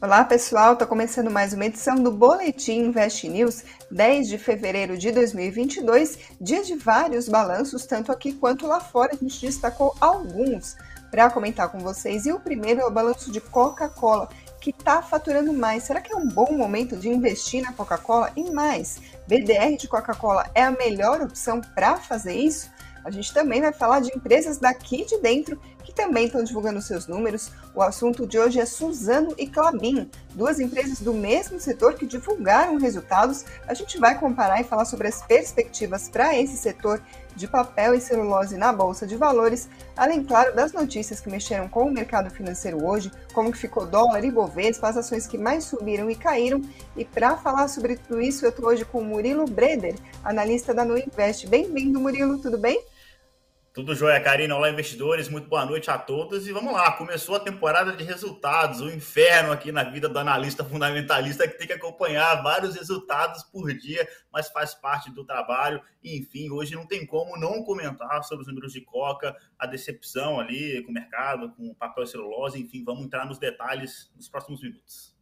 Olá pessoal, está começando mais uma edição do Boletim Invest News, 10 de fevereiro de 2022, dia de vários balanços, tanto aqui quanto lá fora. A gente destacou alguns para comentar com vocês. E o primeiro é o balanço de Coca-Cola, que está faturando mais. Será que é um bom momento de investir na Coca-Cola? E mais, BDR de Coca-Cola é a melhor opção para fazer isso? A gente também vai falar de empresas daqui de dentro que também estão divulgando seus números. O assunto de hoje é Suzano e Clabin, duas empresas do mesmo setor que divulgaram resultados. A gente vai comparar e falar sobre as perspectivas para esse setor de papel e celulose na bolsa de valores, além claro das notícias que mexeram com o mercado financeiro hoje, como que ficou dólar e bovespa, as ações que mais subiram e caíram. E para falar sobre tudo isso, eu estou hoje com o Murilo Breder, analista da Nuinvest. Bem-vindo, Murilo, tudo bem? Tudo jóia, Karina. Olá, investidores. Muito boa noite a todos. E vamos lá, começou a temporada de resultados, o inferno aqui na vida do analista fundamentalista que tem que acompanhar vários resultados por dia, mas faz parte do trabalho. Enfim, hoje não tem como não comentar sobre os números de Coca, a decepção ali com o mercado, com o papel celulose. Enfim, vamos entrar nos detalhes nos próximos minutos.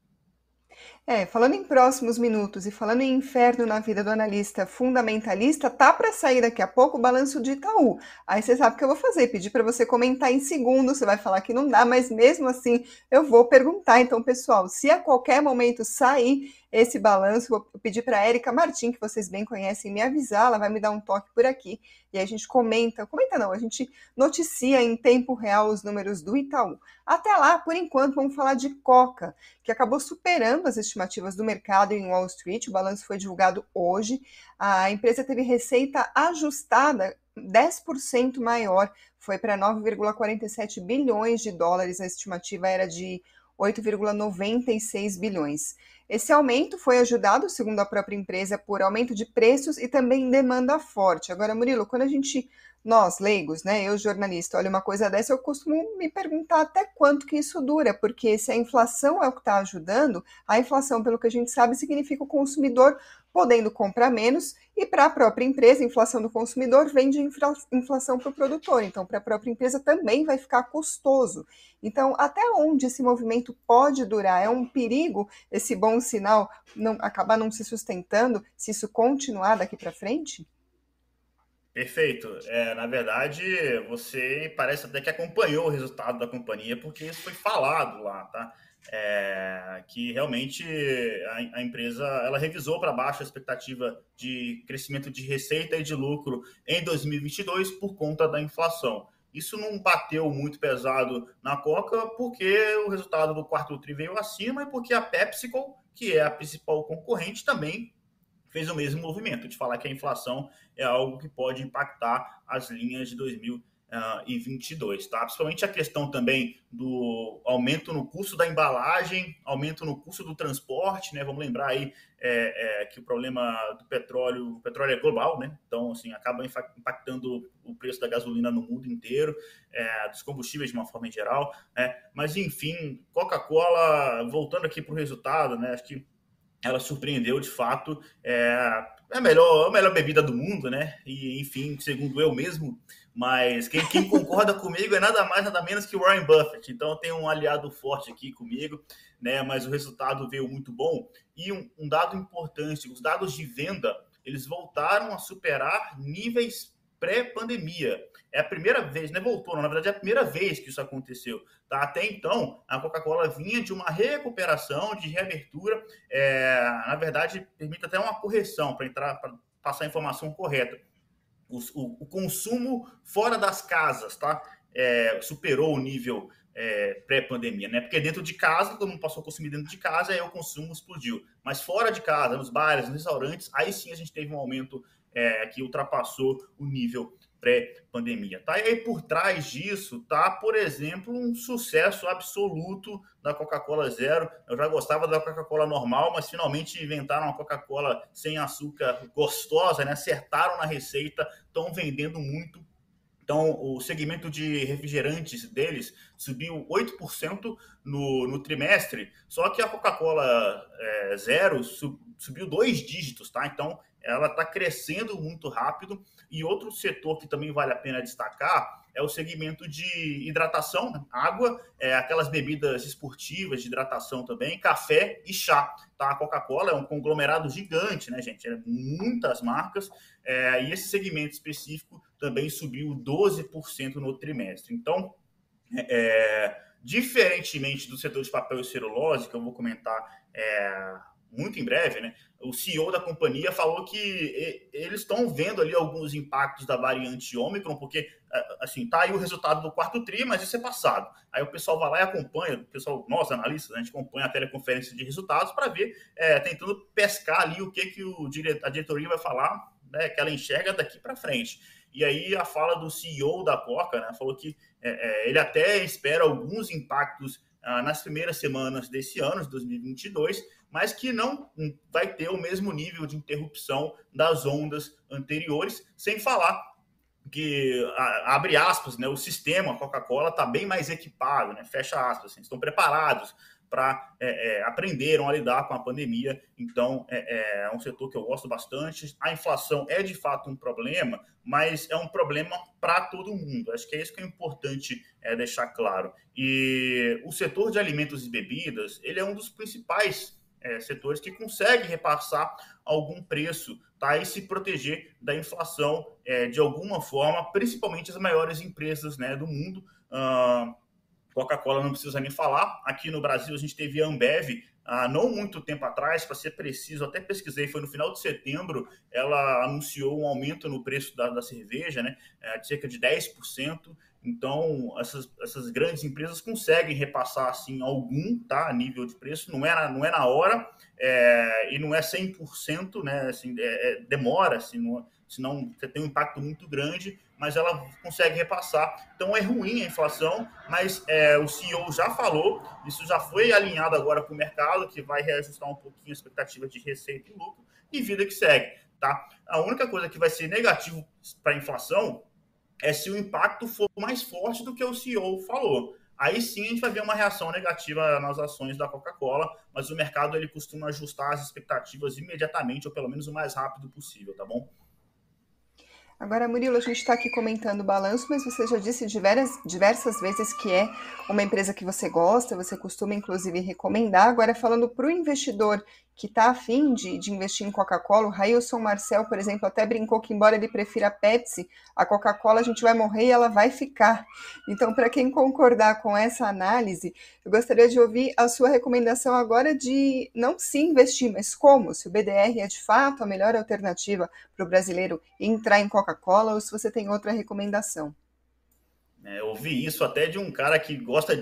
É, falando em próximos minutos e falando em inferno na vida do analista fundamentalista, tá para sair daqui a pouco o balanço de Itaú. Aí você sabe o que eu vou fazer, pedir para você comentar em segundo, você vai falar que não dá, mas mesmo assim eu vou perguntar. Então, pessoal, se a qualquer momento sair esse balanço. Vou pedir para a Érica Martim, que vocês bem conhecem, me avisar, ela vai me dar um toque por aqui. E a gente comenta, comenta não, a gente noticia em tempo real os números do Itaú. Até lá, por enquanto, vamos falar de Coca, que acabou superando as estimativas do mercado em Wall Street. O balanço foi divulgado hoje. A empresa teve receita ajustada 10% maior, foi para 9,47 bilhões de dólares. A estimativa era de 8,96 bilhões. Esse aumento foi ajudado, segundo a própria empresa, por aumento de preços e também demanda forte. Agora, Murilo, quando a gente, nós leigos, né, eu jornalista, olha uma coisa dessa, eu costumo me perguntar até quanto que isso dura, porque se a inflação é o que está ajudando, a inflação, pelo que a gente sabe, significa o consumidor podendo comprar menos, e para a própria empresa, a inflação do consumidor vem de inflação para o produtor, então para a própria empresa também vai ficar custoso. Então, até onde esse movimento pode durar? É um perigo esse bom sinal não acabar não se sustentando se isso continuar daqui para frente? Perfeito. É, na verdade, você parece até que acompanhou o resultado da companhia, porque isso foi falado lá, tá? é, que realmente a, a, empresa ela revisou para baixo a expectativa de crescimento de receita e de lucro em 2022 por conta da inflação. Isso não bateu muito pesado na Coca porque o resultado do quarto tri veio acima e porque a PepsiCo, que é a principal concorrente, também fez o mesmo movimento de falar que a inflação é algo que pode impactar as linhas de 2022 uh, e 22, tá? Principalmente a questão também do aumento no custo da embalagem, aumento no custo do transporte, né? Vamos lembrar aí é, é, que o problema do petróleo, o petróleo é global, né? Então, assim, acaba impactando o preço da gasolina no mundo inteiro, é, dos combustíveis de uma forma geral, né? Mas, enfim, Coca-Cola, voltando aqui para o resultado, né? Acho que ela surpreendeu de fato. É, é a melhor, a melhor bebida do mundo, né? E, enfim, segundo eu mesmo, mas quem, quem concorda comigo é nada mais, nada menos que o Warren Buffett. Então eu tenho um aliado forte aqui comigo, né? Mas o resultado veio muito bom. E um, um dado importante: os dados de venda eles voltaram a superar níveis pré-pandemia. É a primeira vez, né? Voltou, não, na verdade é a primeira vez que isso aconteceu. Tá? Até então, a Coca-Cola vinha de uma recuperação, de reabertura. É, na verdade, permite até uma correção para entrar, para passar a informação correta o, o, o consumo fora das casas, tá? É, superou o nível é, pré-pandemia, né? Porque dentro de casa, todo mundo passou a consumir dentro de casa, aí o consumo explodiu. Mas fora de casa, nos bares, nos restaurantes, aí sim a gente teve um aumento é, que ultrapassou o nível pré-pandemia. Tá? E aí por trás disso tá, por exemplo, um sucesso absoluto da Coca-Cola Zero. Eu já gostava da Coca-Cola normal, mas finalmente inventaram uma Coca-Cola sem açúcar gostosa, né? acertaram na receita, estão vendendo muito. Então, o segmento de refrigerantes deles subiu 8% no, no trimestre, só que a Coca-Cola é, Zero sub, subiu dois dígitos, tá? Então, ela está crescendo muito rápido. E outro setor que também vale a pena destacar é o segmento de hidratação, né? água, é, aquelas bebidas esportivas de hidratação também, café e chá. Tá? A Coca-Cola é um conglomerado gigante, né, gente? É muitas marcas, é, e esse segmento específico também subiu 12% no trimestre. Então, é, diferentemente do setor de papel e celulose, que eu vou comentar é, muito em breve, né? O CEO da companhia falou que eles estão vendo ali alguns impactos da variante Ômicron, porque assim, tá aí o resultado do quarto tri, mas isso é passado. Aí o pessoal vai lá e acompanha, o pessoal, nós analistas, a gente acompanha a teleconferência de resultados para ver, é, tentando pescar ali o que, que o a diretoria vai falar, né, que ela enxerga daqui para frente. E aí a fala do CEO da Coca, né, falou que é, é, ele até espera alguns impactos ah, nas primeiras semanas desse ano, de 2022, mas que não vai ter o mesmo nível de interrupção das ondas anteriores, sem falar que, abre aspas, né, o sistema Coca-Cola está bem mais equipado, né, fecha aspas, assim, estão preparados para é, é, aprenderam a lidar com a pandemia. Então, é, é, um setor que eu gosto bastante. A inflação é de fato um problema, mas é um problema para todo mundo. Acho que é isso que é importante é, deixar claro. E o setor de alimentos e bebidas, ele é um dos principais é, setores que consegue repassar algum preço tá? e se proteger da inflação é, de alguma forma, principalmente as maiores empresas né, do mundo. Uh, Coca-Cola não precisa nem falar. Aqui no Brasil a gente teve a Ambev há não muito tempo atrás, para ser preciso, até pesquisei, foi no final de setembro, ela anunciou um aumento no preço da, da cerveja, né, é, de cerca de 10%. Então, essas, essas grandes empresas conseguem repassar assim algum tá, nível de preço, não é na, não é na hora é, e não é 100%, né, assim, é, é, demora, assim, não, senão você tem um impacto muito grande, mas ela consegue repassar. Então é ruim a inflação, mas é, o CEO já falou, isso já foi alinhado agora com o mercado, que vai reajustar um pouquinho a expectativa de receita e lucro, e vida que segue. Tá? A única coisa que vai ser negativo para a inflação é se o impacto for mais forte do que o CEO falou. Aí sim a gente vai ver uma reação negativa nas ações da Coca-Cola, mas o mercado ele costuma ajustar as expectativas imediatamente, ou pelo menos o mais rápido possível, tá bom? Agora, Murilo, a gente está aqui comentando o balanço, mas você já disse diversas, diversas vezes que é uma empresa que você gosta, você costuma inclusive recomendar. Agora, falando para o investidor que está afim de, de investir em Coca-Cola. O Railson Marcel, por exemplo, até brincou que, embora ele prefira a Pepsi, a Coca-Cola a gente vai morrer e ela vai ficar. Então, para quem concordar com essa análise, eu gostaria de ouvir a sua recomendação agora de não se investir, mas como? Se o BDR é de fato a melhor alternativa para o brasileiro entrar em Coca-Cola ou se você tem outra recomendação. É, eu ouvi isso até de um cara que gosta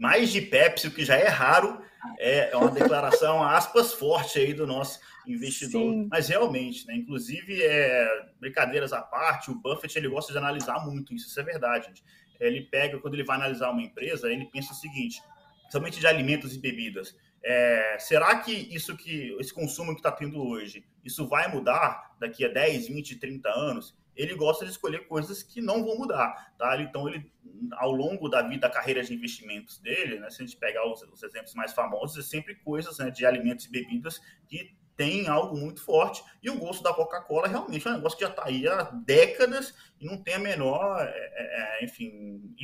mais de Pepsi, o que já é raro é, é uma declaração, aspas, forte aí do nosso investidor. Sim. Mas realmente, né? Inclusive, é, brincadeiras à parte, o Buffett ele gosta de analisar muito isso, isso é verdade. Gente. Ele pega, quando ele vai analisar uma empresa, ele pensa o seguinte: somente de alimentos e bebidas. É, será que isso que esse consumo que está tendo hoje, isso vai mudar daqui a 10, 20, 30 anos? Ele gosta de escolher coisas que não vão mudar, tá? Então, ele, ao longo da vida, da carreira de investimentos dele, né, se a gente pegar os, os exemplos mais famosos, é sempre coisas né, de alimentos e bebidas que tem algo muito forte. E o gosto da Coca-Cola realmente é um negócio que já está aí há décadas e não tem a menor, é, é, é enfim,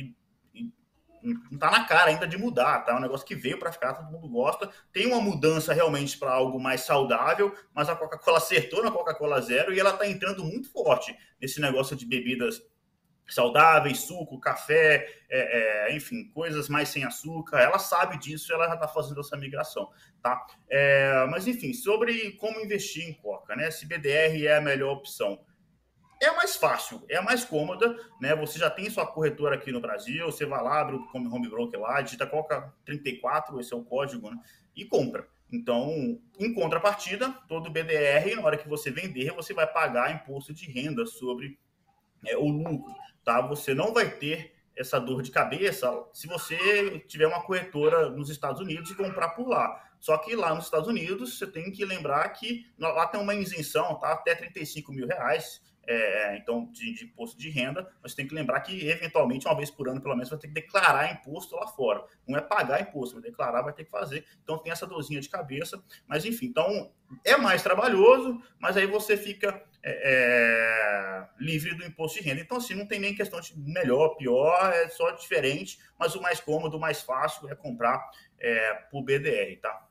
não tá na cara ainda de mudar, tá? É um negócio que veio para ficar, todo mundo gosta. Tem uma mudança realmente para algo mais saudável, mas a Coca-Cola acertou na Coca-Cola Zero e ela tá entrando muito forte nesse negócio de bebidas saudáveis, suco, café, é, é, enfim, coisas mais sem açúcar. Ela sabe disso, ela já está fazendo essa migração, tá? É, mas enfim, sobre como investir em Coca, né? Se BDR é a melhor opção é mais fácil, é mais cômoda, né? Você já tem sua corretora aqui no Brasil, você vai lá, abre o home broker lá, digita Coca 34, esse é o código, né? E compra. Então, em contrapartida, todo BDR, na hora que você vender, você vai pagar imposto de renda sobre é, o lucro, tá? Você não vai ter essa dor de cabeça se você tiver uma corretora nos Estados Unidos e comprar por lá. Só que lá nos Estados Unidos, você tem que lembrar que lá tem uma isenção, tá? Até 35 mil reais é, então, de, de, imposto de renda, mas tem que lembrar que, eventualmente, uma vez por ano, pelo menos, vai ter que declarar imposto lá fora. Não é pagar imposto, vai declarar, vai ter que fazer. Então, tem essa dorzinha de cabeça. Mas, enfim, então, é mais trabalhoso, mas aí você fica é, é, livre do imposto de renda. Então, assim, não tem nem questão de melhor, pior, é só diferente, mas o mais cômodo, o mais fácil é comprar é, por BDR, tá?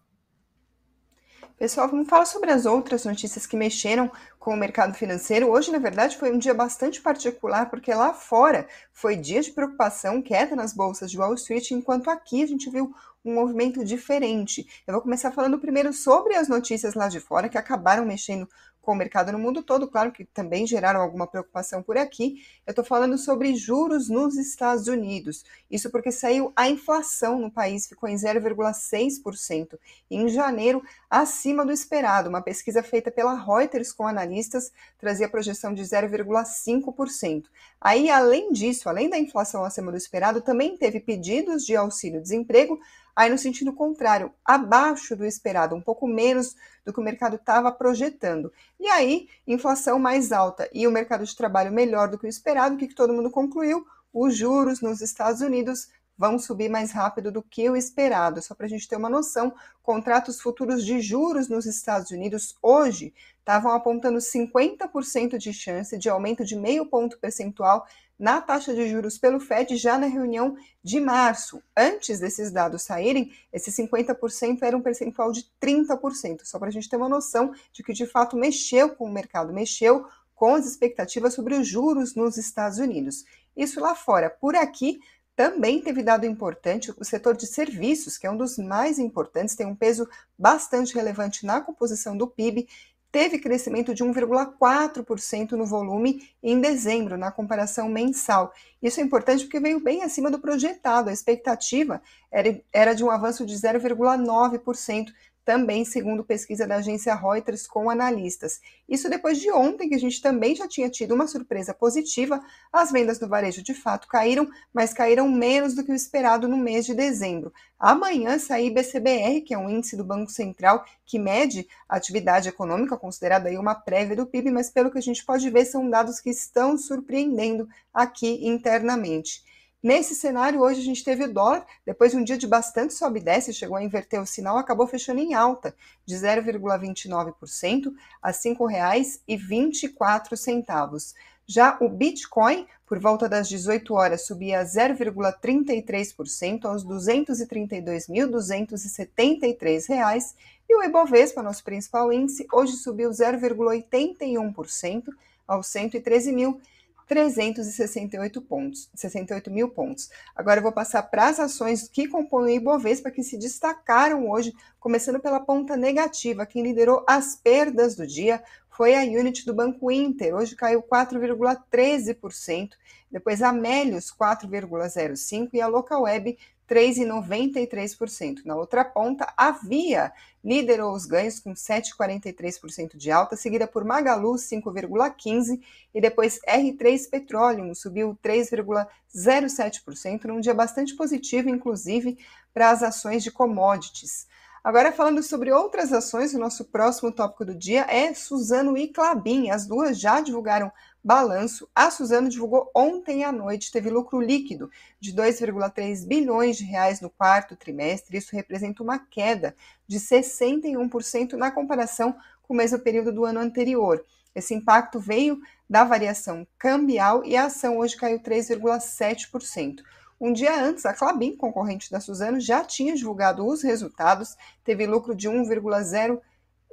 Pessoal, vamos falar sobre as outras notícias que mexeram com o mercado financeiro. Hoje, na verdade, foi um dia bastante particular, porque lá fora foi dia de preocupação, queda nas bolsas de Wall Street, enquanto aqui a gente viu um movimento diferente. Eu vou começar falando primeiro sobre as notícias lá de fora, que acabaram mexendo com o mercado no mundo todo, claro que também geraram alguma preocupação por aqui. Eu estou falando sobre juros nos Estados Unidos. Isso porque saiu a inflação no país, ficou em 0,6%. Em janeiro, acima do esperado. Uma pesquisa feita pela Reuters com analistas trazia projeção de 0,5%. Aí, além disso, além da inflação acima do esperado, também teve pedidos de auxílio-desemprego aí no sentido contrário, abaixo do esperado, um pouco menos do que o mercado estava projetando. E aí, inflação mais alta e o mercado de trabalho melhor do que o esperado, o que, que todo mundo concluiu? Os juros nos Estados Unidos vão subir mais rápido do que o esperado. Só para a gente ter uma noção, contratos futuros de juros nos Estados Unidos hoje estavam apontando 50% de chance de aumento de meio ponto percentual na taxa de juros pelo Fed já na reunião de março. Antes desses dados saírem, esse 50% era um percentual de 30%, só para a gente ter uma noção de que de fato mexeu com o mercado, mexeu com as expectativas sobre os juros nos Estados Unidos. Isso lá fora. Por aqui, também teve dado importante o setor de serviços, que é um dos mais importantes, tem um peso bastante relevante na composição do PIB teve crescimento de 1,4% no volume em dezembro, na comparação mensal. Isso é importante porque veio bem acima do projetado. A expectativa era, era de um avanço de 0,9%, também segundo pesquisa da agência Reuters com analistas. Isso depois de ontem, que a gente também já tinha tido uma surpresa positiva, as vendas do varejo de fato caíram, mas caíram menos do que o esperado no mês de dezembro. Amanhã sai IBCBR, que é um índice do Banco Central que mede a atividade econômica, considerada aí uma prévia do PIB, mas pelo que a gente pode ver, são dados que estão surpreendendo aqui internamente. Nesse cenário, hoje a gente teve o dólar, depois de um dia de bastante sobe e desce, chegou a inverter o sinal, acabou fechando em alta, de 0,29% a R$ 5,24. Já o Bitcoin, por volta das 18 horas, subia 0,33% aos R$ 232.273. E o Ibovespa, nosso principal índice, hoje subiu 0,81% aos 113.000. 368 pontos, 68 mil pontos. Agora eu vou passar para as ações que compõem o Ibovespa que se destacaram hoje, começando pela ponta negativa. Quem liderou as perdas do dia foi a Unity do Banco Inter, hoje caiu 4,13%, depois a Melius 4,05% e a Local Web 3,93%. Na outra ponta, a Via liderou os ganhos com 7,43% de alta, seguida por Magalu, 5,15%, e depois R3 Petroleum subiu 3,07%, num dia bastante positivo, inclusive, para as ações de commodities. Agora, falando sobre outras ações, o nosso próximo tópico do dia é Suzano e Clabin. As duas já divulgaram balanço. A Suzano divulgou ontem à noite, teve lucro líquido de 2,3 bilhões de reais no quarto trimestre. Isso representa uma queda de 61% na comparação com o mesmo período do ano anterior. Esse impacto veio da variação cambial e a ação hoje caiu 3,7%. Um dia antes, a Clabin, concorrente da Suzano, já tinha divulgado os resultados, teve lucro de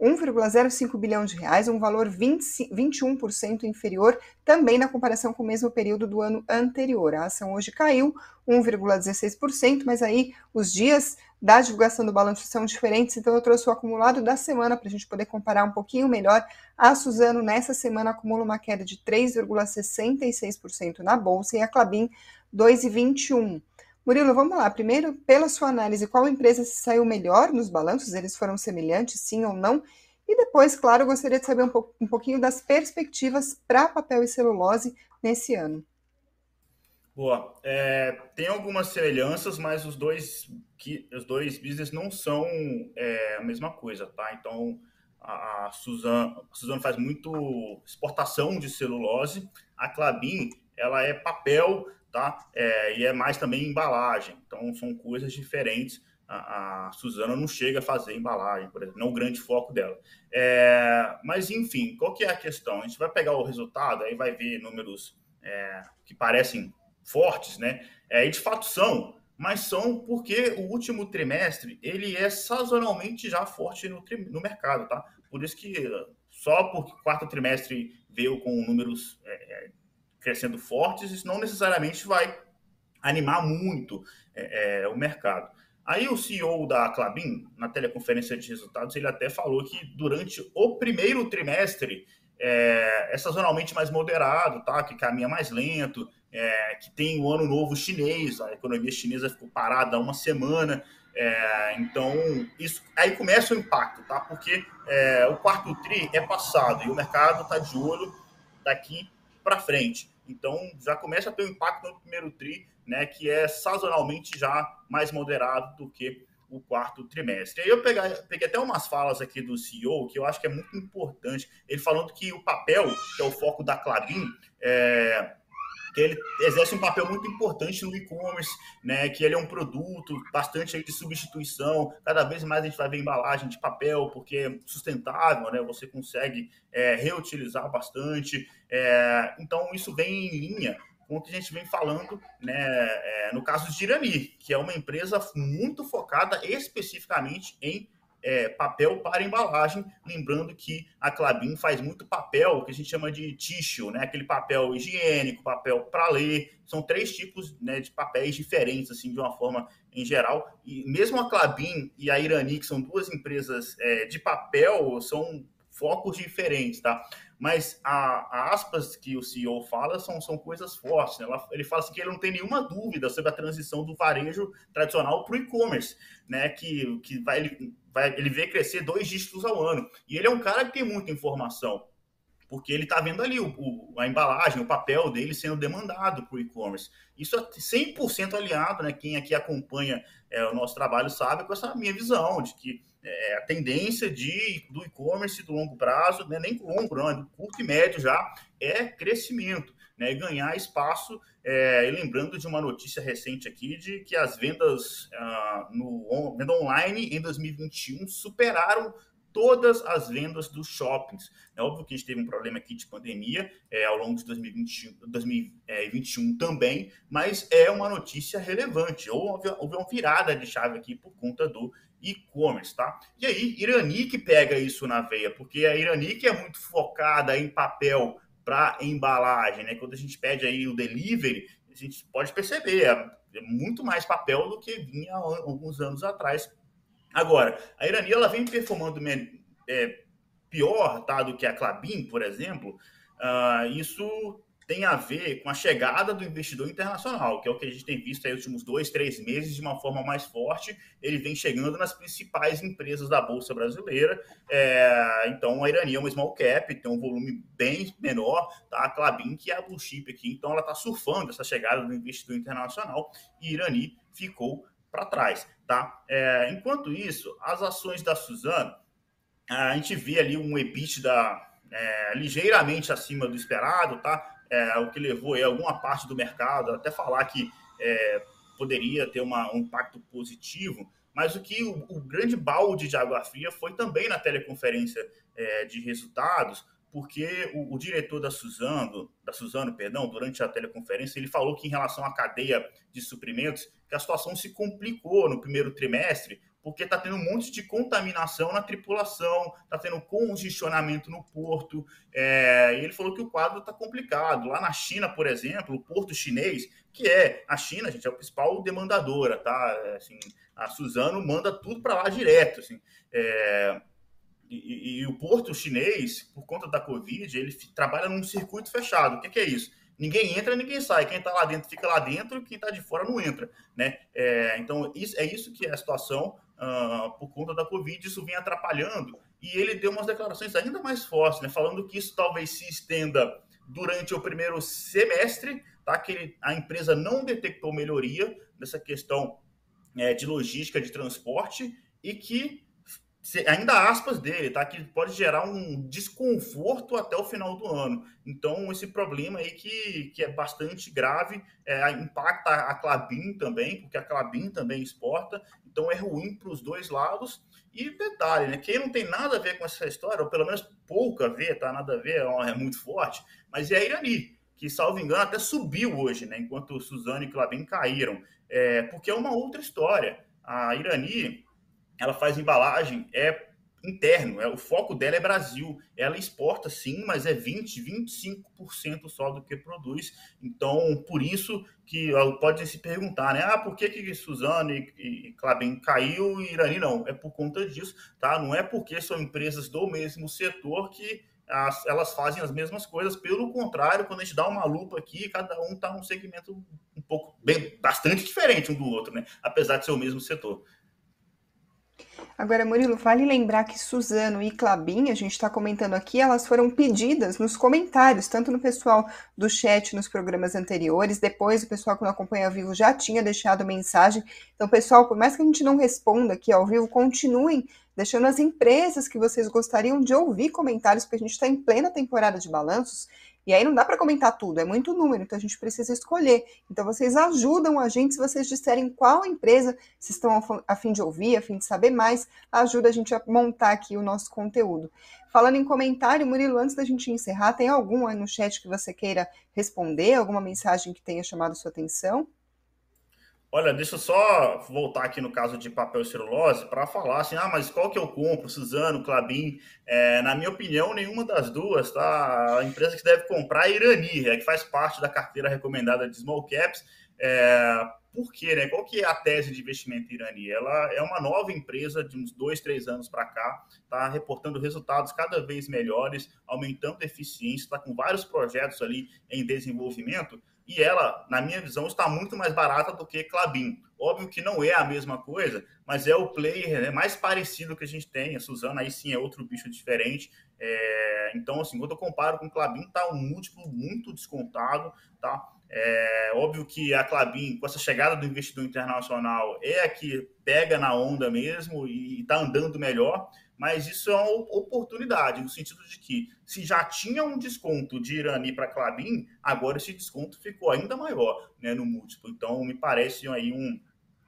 1,05 bilhão de reais, um valor 20, 21% inferior também na comparação com o mesmo período do ano anterior. A ação hoje caiu 1,16%, mas aí os dias da divulgação do balanço são diferentes, então eu trouxe o acumulado da semana para a gente poder comparar um pouquinho melhor. A Suzano nessa semana acumula uma queda de 3,66% na bolsa e a Clabin 2,21. Murilo, vamos lá. Primeiro, pela sua análise, qual empresa se saiu melhor nos balanços? Eles foram semelhantes, sim ou não? E depois, claro, gostaria de saber um, pouco, um pouquinho das perspectivas para papel e celulose nesse ano. Boa. É, tem algumas semelhanças, mas os dois, que, os dois business não são é, a mesma coisa, tá? Então, a, a Suzano, a Suzano faz muito exportação de celulose, a Clabin ela é papel, tá? É, e é mais também embalagem. Então são coisas diferentes. A, a Suzano não chega a fazer embalagem, por exemplo, não é o grande foco dela. É, mas enfim, qual que é a questão? A gente vai pegar o resultado, aí vai ver números é, que parecem fortes, né? É, e de fato são, mas são porque o último trimestre ele é sazonalmente já forte no, no mercado, tá? Por isso que só porque o quarto trimestre veio com números é, é, crescendo fortes, isso não necessariamente vai animar muito é, é o mercado. Aí o CEO da Clabin, na teleconferência de resultados, ele até falou que durante o primeiro trimestre é, é sazonalmente mais moderado, tá? Que caminha mais lento, é, que tem o ano novo chinês, a economia chinesa ficou parada uma semana. É, então, isso aí começa o impacto, tá? Porque é, o quarto TRI é passado e o mercado está de olho daqui para frente. Então, já começa a ter um impacto no primeiro TRI, né? Que é sazonalmente já mais moderado do que o quarto trimestre. Aí eu peguei, peguei até umas falas aqui do CEO que eu acho que é muito importante. Ele falando que o papel, que é o foco da Clabin, é, que ele exerce um papel muito importante no e-commerce, né? Que ele é um produto bastante de substituição. Cada vez mais a gente vai ver embalagem de papel porque é sustentável, né? Você consegue é, reutilizar bastante. É, então isso vem em linha com o que a gente vem falando, né? É, no caso de Irani, que é uma empresa muito focada especificamente em é, papel para embalagem, lembrando que a Clabin faz muito papel que a gente chama de tissue, né? Aquele papel higiênico, papel para ler, são três tipos né, de papéis diferentes, assim, de uma forma em geral. E mesmo a Clabin e a Irani, que são duas empresas é, de papel, são focos diferentes, tá? Mas a, a, aspas que o CEO fala são, são coisas fortes. Né? Ele fala assim que ele não tem nenhuma dúvida sobre a transição do varejo tradicional para o e-commerce, né? Que, que vai, ele, vai, ele vê crescer dois dígitos ao ano. E ele é um cara que tem muita informação porque ele está vendo ali o, o, a embalagem, o papel dele sendo demandado para o e-commerce. Isso é 100% alinhado, né? Quem aqui acompanha é, o nosso trabalho sabe com essa minha visão de que é, a tendência de, do e-commerce do longo prazo, né, nem longo, não, é curto e médio já, é crescimento, né, ganhar espaço. É, e lembrando de uma notícia recente aqui de que as vendas ah, no venda online em 2021 superaram todas as vendas dos shoppings. É óbvio que a gente teve um problema aqui de pandemia é, ao longo de 2021, 2021 também, mas é uma notícia relevante. Houve, houve uma virada de chave aqui por conta do e-commerce, tá? E aí, Irani que pega isso na veia, porque a Irani que é muito focada em papel para embalagem, né? Quando a gente pede aí o delivery, a gente pode perceber, é muito mais papel do que vinha alguns anos atrás Agora, a Irani ela vem performando é, pior tá, do que a Clabin, por exemplo. Uh, isso tem a ver com a chegada do investidor internacional, que é o que a gente tem visto aí nos últimos dois, três meses de uma forma mais forte. Ele vem chegando nas principais empresas da Bolsa Brasileira. É, então, a Irani é uma small cap, tem um volume bem menor, tá? A Clabin, que é a blue chip aqui, então ela está surfando essa chegada do investidor internacional e Irani ficou para trás, tá? É, enquanto isso, as ações da Suzano, a gente vê ali um EBITDA é, ligeiramente acima do esperado, tá? É, o que levou aí alguma parte do mercado até falar que é, poderia ter uma, um impacto positivo, mas o que o, o, grande balde de água fria foi também na teleconferência é, de resultados, porque o, o, diretor da Suzano, da Suzano, perdão, durante a teleconferência, ele falou que em relação à cadeia de suprimentos, que a situação se complicou no primeiro trimestre, porque está tendo um monte de contaminação na tripulação, está tendo congestionamento no porto. É, e ele falou que o quadro está complicado. Lá na China, por exemplo, o porto chinês, que é a China, gente, é a principal demandadora, tá? É, assim, a Suzano manda tudo para lá direto. Assim, é, e, e, o porto chinês, por conta da Covid, ele trabalha num circuito fechado. O que, que é isso? Ninguém entra, ninguém sai. Quem está lá dentro fica lá dentro, quem está de fora não entra. Né? É, então, isso, é isso que é a situação uh, por conta da Covid. Isso vem atrapalhando. E ele deu umas declarações ainda mais fortes, né? falando que isso talvez se estenda durante o primeiro semestre, tá? que ele, a empresa não detectou melhoria nessa questão é, de logística de transporte e que ainda aspas dele, tá? Que pode gerar um desconforto até o final do ano. Então, esse problema aí que, que é bastante grave, é, impacta a Clabin também, porque a Clabin também exporta, então é ruim para os dois lados. E detalhe, né? Quem não tem nada a ver com essa história, ou pelo menos pouco a ver, tá? Nada a ver, é, é muito forte, mas é a Irani, que, salvo engano, até subiu hoje, né? Enquanto Suzano e Clabin caíram. É, porque é uma outra história. A Irani ela faz embalagem, é interno, é, o foco dela é Brasil. Ela exporta sim, mas é 20, 25% só do que produz. Então, por isso que pode se perguntar, né? Ah, por que, que Suzano e, e Clabin caiu e Irani não? É por conta disso, tá? Não é porque são empresas do mesmo setor que as, elas fazem as mesmas coisas. Pelo contrário, quando a gente dá uma lupa aqui, cada um está num segmento um pouco, bem, bastante diferente um do outro, né? Apesar de ser o mesmo setor. Agora, Murilo, vale lembrar que Suzano e Clabin, a gente está comentando aqui, elas foram pedidas nos comentários, tanto no pessoal do chat nos programas anteriores, depois o pessoal que não acompanha ao vivo já tinha deixado mensagem. Então, pessoal, por mais que a gente não responda aqui ao vivo, continuem deixando as empresas que vocês gostariam de ouvir comentários, porque a gente está em plena temporada de balanços e aí não dá para comentar tudo, é muito número, então a gente precisa escolher. Então vocês ajudam a gente se vocês disserem qual empresa vocês estão a fim de ouvir, a fim de saber mais, ajuda a gente a montar aqui o nosso conteúdo. Falando em comentário, Murilo, antes da gente encerrar, tem algum aí no chat que você queira responder, alguma mensagem que tenha chamado sua atenção? Olha, deixa eu só voltar aqui no caso de papel e celulose para falar assim, ah, mas qual que eu compro, Suzano, Clabin? É, na minha opinião, nenhuma das duas, tá? A empresa que deve comprar é Irani, é que faz parte da carteira recomendada de Small Caps. É, por quê, né? Qual que é a tese de investimento Irani? Ela é uma nova empresa de uns dois, três anos para cá, está reportando resultados cada vez melhores, aumentando a eficiência, está com vários projetos ali em desenvolvimento, e ela, na minha visão, está muito mais barata do que Clabin. Óbvio que não é a mesma coisa, mas é o player né, mais parecido que a gente tem. A Suzana aí sim é outro bicho diferente. É, então, assim, quando eu comparo com Clabin, está um múltiplo muito descontado, tá? É óbvio que a Clabin, com essa chegada do investidor internacional, é a que pega na onda mesmo e está andando melhor mas isso é uma oportunidade, no sentido de que se já tinha um desconto de Irani para Clabin, agora esse desconto ficou ainda maior né, no múltiplo. Então, me parece aí um,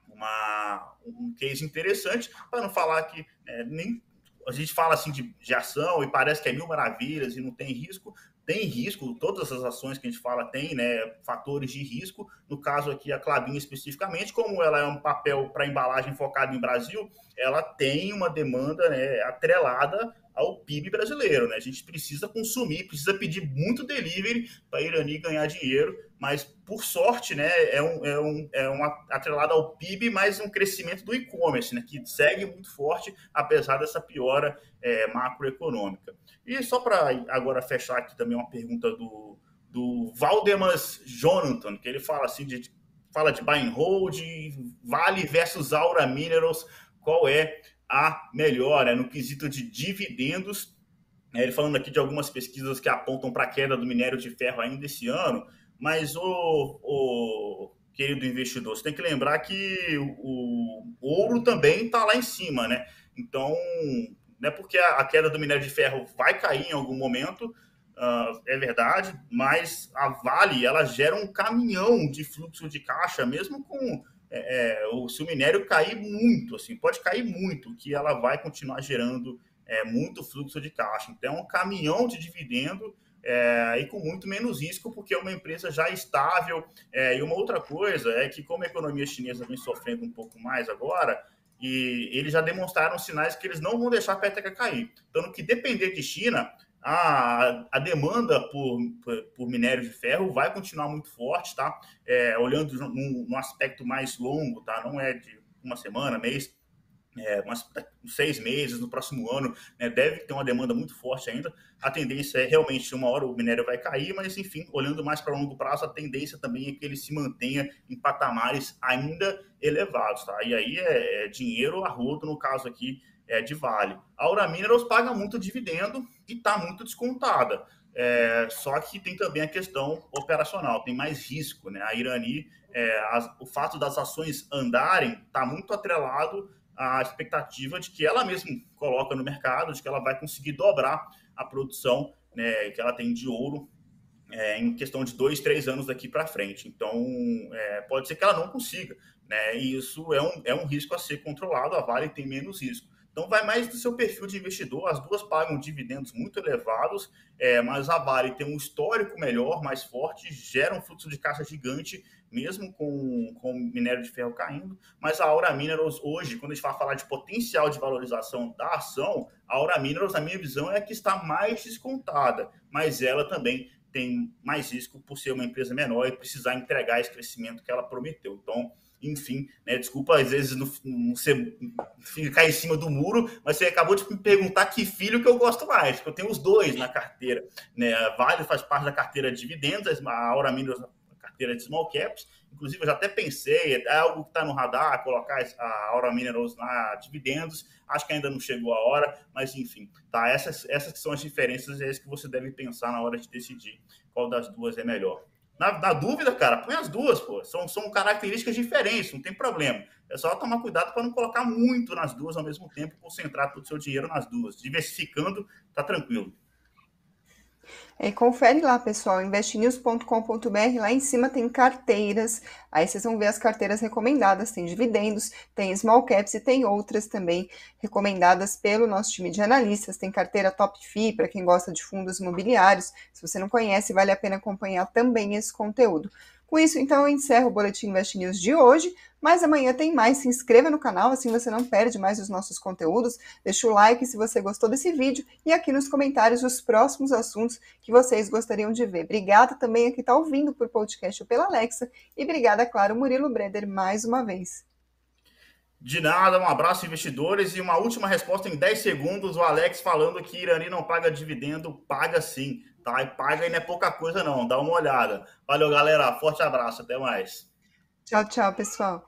uma, um case interessante, para não falar que é, nem a gente fala assim de, de ação e parece que é mil maravilhas e não tem risco, tem risco, todas as ações que a gente fala tem né, fatores de risco. No caso aqui, a Clabin especificamente, como ela é um papel para embalagem focado em Brasil, ela tem uma demanda né, atrelada ao PIB brasileiro. Né? A gente precisa consumir, precisa pedir muito delivery para a Irani ganhar dinheiro, mas por sorte né, é, um, é, um, é uma atrelada ao PIB, mas um crescimento do e-commerce, né, que segue muito forte, apesar dessa piora é, macroeconômica. E só para agora fechar aqui também uma pergunta do, do Valdemas Jonathan, que ele fala assim de fala de buy and hold, Vale versus Aura Minerals, qual é a melhor né, no quesito de dividendos. É, ele falando aqui de algumas pesquisas que apontam para a queda do minério de ferro ainda esse ano, mas o, o querido investidor, você tem que lembrar que o, o ouro também está lá em cima, né? Então, não é porque a, a, queda do minério de ferro vai cair em algum momento, uh, é verdade, mas a Vale ela gera um caminhão de fluxo de caixa, mesmo com é, é, o, se o minério cair muito, assim, pode cair muito, que ela vai continuar gerando é, muito fluxo de caixa. Então, é um caminhão de dividendo é, e com muito menos risco, porque é uma empresa já estável. É, e uma outra coisa é que, como a economia chinesa vem sofrendo um pouco mais agora, e eles já demonstraram sinais que eles não vão deixar a peteca cair. Então, no que depender de China, a, a demanda por, por, por, minério de ferro vai continuar muito forte, tá? É, olhando num, aspecto mais longo, tá? Não é de uma semana, mês, é, umas, seis meses, no próximo ano, né, deve ter uma demanda muito forte ainda. A tendência é realmente uma hora o minério vai cair, mas enfim, olhando mais para longo prazo, a tendência também é que ele se mantenha em patamares ainda elevados, tá? E aí é, é dinheiro a rodo, no caso aqui é, de Vale. A Aura Minerals paga muito dividendo e está muito descontada. É, só que tem também a questão operacional, tem mais risco. Né? A Irani, é, as, o fato das ações andarem está muito atrelado a expectativa de que ela mesma coloca no mercado, de que ela vai conseguir dobrar a produção né, que ela tem de ouro é, em questão de dois, três anos daqui para frente. Então, é, pode ser que ela não consiga, né? E isso é um, é um risco a ser controlado. A Vale tem menos risco. Então, vai mais do seu perfil de investidor. As duas pagam dividendos muito elevados, é, mas a Vale tem um histórico melhor, mais forte, gera um fluxo de caixa gigante, mesmo com, com minério de ferro caindo. Mas a Aura Minerals, hoje, quando a gente vai falar de potencial de valorização da ação, a Aura Minerals, na minha visão, é a que está mais descontada, mas ela também tem mais risco por ser uma empresa menor e precisar entregar esse crescimento que ela prometeu. Então, enfim, né, desculpa às vezes não, não ser, ficar em cima do muro, mas você acabou de me perguntar que filho que eu gosto mais, porque eu tenho os dois na carteira. Né? A Vale faz parte da carteira de dividendos, a Aura Minerals carteira de small caps. Inclusive, eu já até pensei, é algo que está no radar, colocar a Aura Minerals na dividendos. Acho que ainda não chegou a hora, mas enfim, tá? Essas, essas são as diferenças, é isso que você deve pensar na hora de decidir qual das duas é melhor. Na, na, dúvida, cara, põe as duas, pô. São, são características diferentes, não tem problema. É só tomar cuidado para não colocar muito nas duas ao mesmo tempo, concentrar todo o seu dinheiro nas duas. Diversificando, tá tranquilo. É, confere lá, pessoal, investnews.com.br, lá em cima tem carteiras, aí vocês vão ver as carteiras recomendadas, tem dividendos, tem small caps e tem outras também recomendadas pelo nosso time de analistas, tem carteira top fee para quem gosta de fundos imobiliários, se você não conhece, vale a pena acompanhar também esse conteúdo. Com isso, então, eu encerro o Boletim Invest News de hoje, mas amanhã tem mais. Se inscreva no canal, assim você não perde mais os nossos conteúdos. Deixa o like se você gostou desse vídeo e aqui nos comentários os próximos assuntos que vocês gostariam de ver. Obrigada também a quem está ouvindo por podcast ou pela Alexa e obrigada, claro, Murilo Breder, mais uma vez. De nada, um abraço, investidores. E uma última resposta em 10 segundos: o Alex falando que Irani não paga dividendo, paga sim tá? E paga e não é pouca coisa, não. Dá uma olhada. Valeu, galera. Forte abraço. Até mais. Tchau, tchau, pessoal.